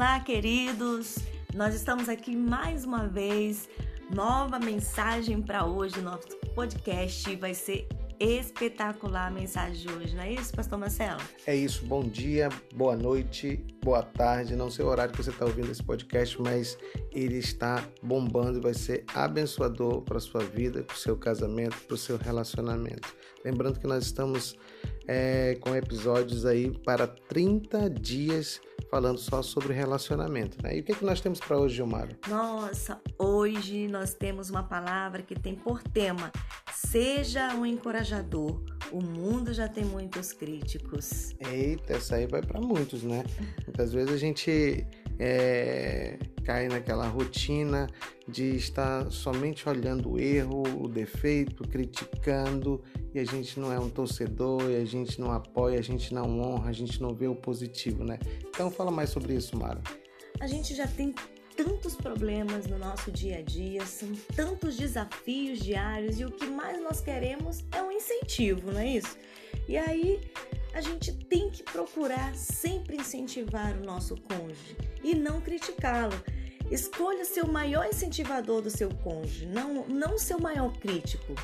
Olá, queridos! Nós estamos aqui mais uma vez. Nova mensagem para hoje. Nosso podcast vai ser espetacular a mensagem de hoje, não é isso, Pastor Marcelo? É isso. Bom dia, boa noite, boa tarde. Não sei o horário que você está ouvindo esse podcast, mas ele está bombando e vai ser abençoador para sua vida, para o seu casamento, para o seu relacionamento. Lembrando que nós estamos é, com episódios aí para 30 dias falando só sobre relacionamento. Né? E o que, é que nós temos para hoje, Gilmar? Nossa, hoje nós temos uma palavra que tem por tema: seja um encorajador. O mundo já tem muitos críticos. Eita, essa aí vai para muitos, né? Muitas vezes a gente é, cai naquela rotina de estar somente olhando o erro, o defeito, criticando e a gente não é um torcedor, e a gente não apoia, a gente não honra, a gente não vê o positivo, né? Então fala mais sobre isso, Mara. A gente já tem tantos problemas no nosso dia a dia, são tantos desafios diários e o que mais nós queremos é um incentivo, não é isso? E aí a gente tem que procurar sempre incentivar o nosso cônjuge e não criticá-lo. Escolha ser o maior incentivador do seu cônjuge, não, não seu maior crítico.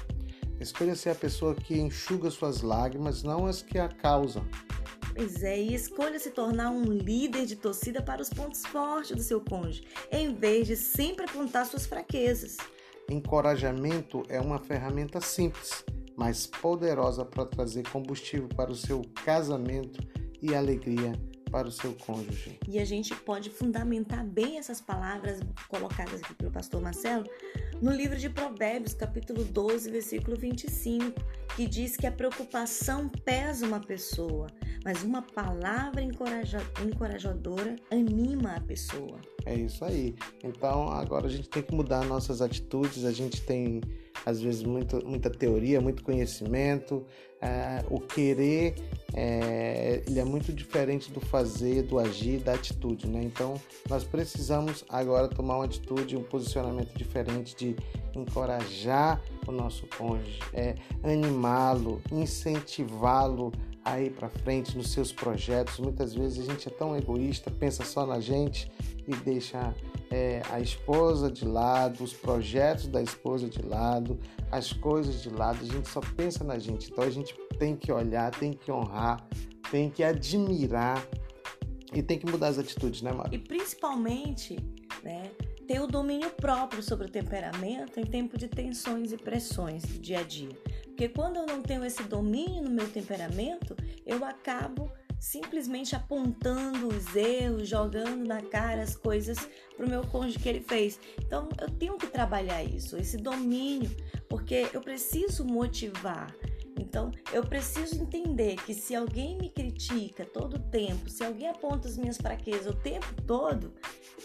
Escolha ser a pessoa que enxuga suas lágrimas, não as que a causam. Pois é, e escolha se tornar um líder de torcida para os pontos fortes do seu cônjuge, em vez de sempre apontar suas fraquezas. Encorajamento é uma ferramenta simples, mas poderosa para trazer combustível para o seu casamento e alegria para o seu cônjuge. E a gente pode fundamentar bem essas palavras colocadas aqui pelo pastor Marcelo no livro de Provérbios, capítulo 12, versículo 25, que diz que a preocupação pesa uma pessoa, mas uma palavra encorajadora anima a pessoa. É isso aí. Então agora a gente tem que mudar nossas atitudes, a gente tem às vezes muito, muita teoria, muito conhecimento. É, o querer é, ele é muito diferente do fazer, do agir, da atitude, né? Então nós precisamos agora tomar uma atitude, um posicionamento diferente de encorajar o nosso cônjuge, é, animá-lo, incentivá-lo a ir para frente nos seus projetos. Muitas vezes a gente é tão egoísta, pensa só na gente e deixa é, a esposa de lado, os projetos da esposa de lado, as coisas de lado. A gente só pensa na gente. Então a gente tem que olhar, tem que honrar, tem que admirar e tem que mudar as atitudes, né, Mário? E principalmente, né, ter o domínio próprio sobre o temperamento em tempo de tensões e pressões do dia a dia. Porque quando eu não tenho esse domínio no meu temperamento, eu acabo simplesmente apontando os erros, jogando na cara as coisas para o meu cônjuge que ele fez. Então eu tenho que trabalhar isso, esse domínio, porque eu preciso motivar. Então, eu preciso entender que se alguém me critica todo o tempo, se alguém aponta as minhas fraquezas o tempo todo,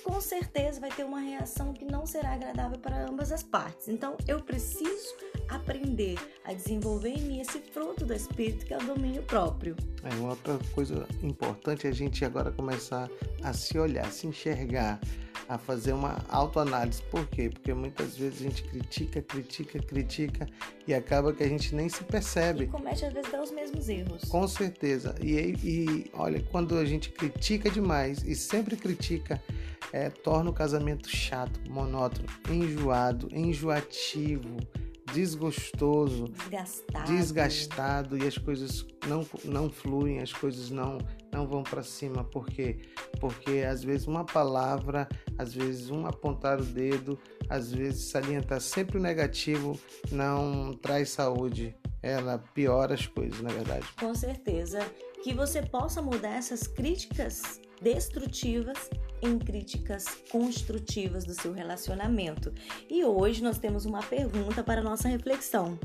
com certeza vai ter uma reação que não será agradável para ambas as partes. Então, eu preciso aprender a desenvolver em mim esse fruto do espírito que é o domínio próprio. É, uma outra coisa importante é a gente agora começar a se olhar, se enxergar a fazer uma autoanálise. Por quê? Porque muitas vezes a gente critica, critica, critica e acaba que a gente nem se percebe. E comete às vezes os mesmos erros. Com certeza. E, e olha, quando a gente critica demais e sempre critica, é, torna o casamento chato, monótono, enjoado, enjoativo desgostoso, desgastado. desgastado e as coisas não, não fluem, as coisas não, não vão para cima. Por quê? Porque às vezes uma palavra, às vezes um apontar o dedo, às vezes salientar sempre o negativo não traz saúde. Ela piora as coisas, na verdade. Com certeza. Que você possa mudar essas críticas destrutivas em críticas construtivas do seu relacionamento. E hoje nós temos uma pergunta para nossa reflexão.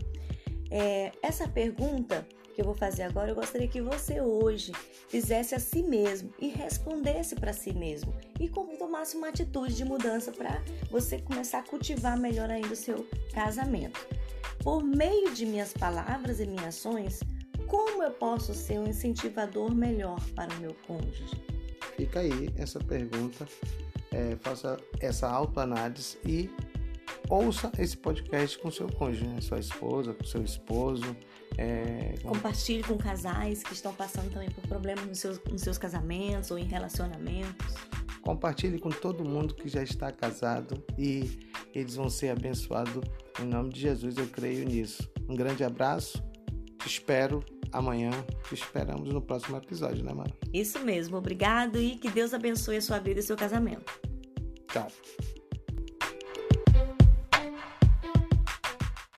É, essa pergunta que eu vou fazer agora, eu gostaria que você hoje fizesse a si mesmo e respondesse para si mesmo e tomasse uma atitude de mudança para você começar a cultivar melhor ainda o seu casamento. Por meio de minhas palavras e minhas ações, como eu posso ser um incentivador melhor para o meu cônjuge? Fica aí essa pergunta, é, faça essa autoanálise e ouça esse podcast com seu cônjuge, né? sua esposa, com seu esposo. É... Compartilhe com casais que estão passando também por problemas nos seus, nos seus casamentos ou em relacionamentos. Compartilhe com todo mundo que já está casado e eles vão ser abençoados em nome de Jesus. Eu creio nisso. Um grande abraço. Te espero amanhã. Te esperamos no próximo episódio, né, mano? Isso mesmo. Obrigado e que Deus abençoe a sua vida e seu casamento. Tchau.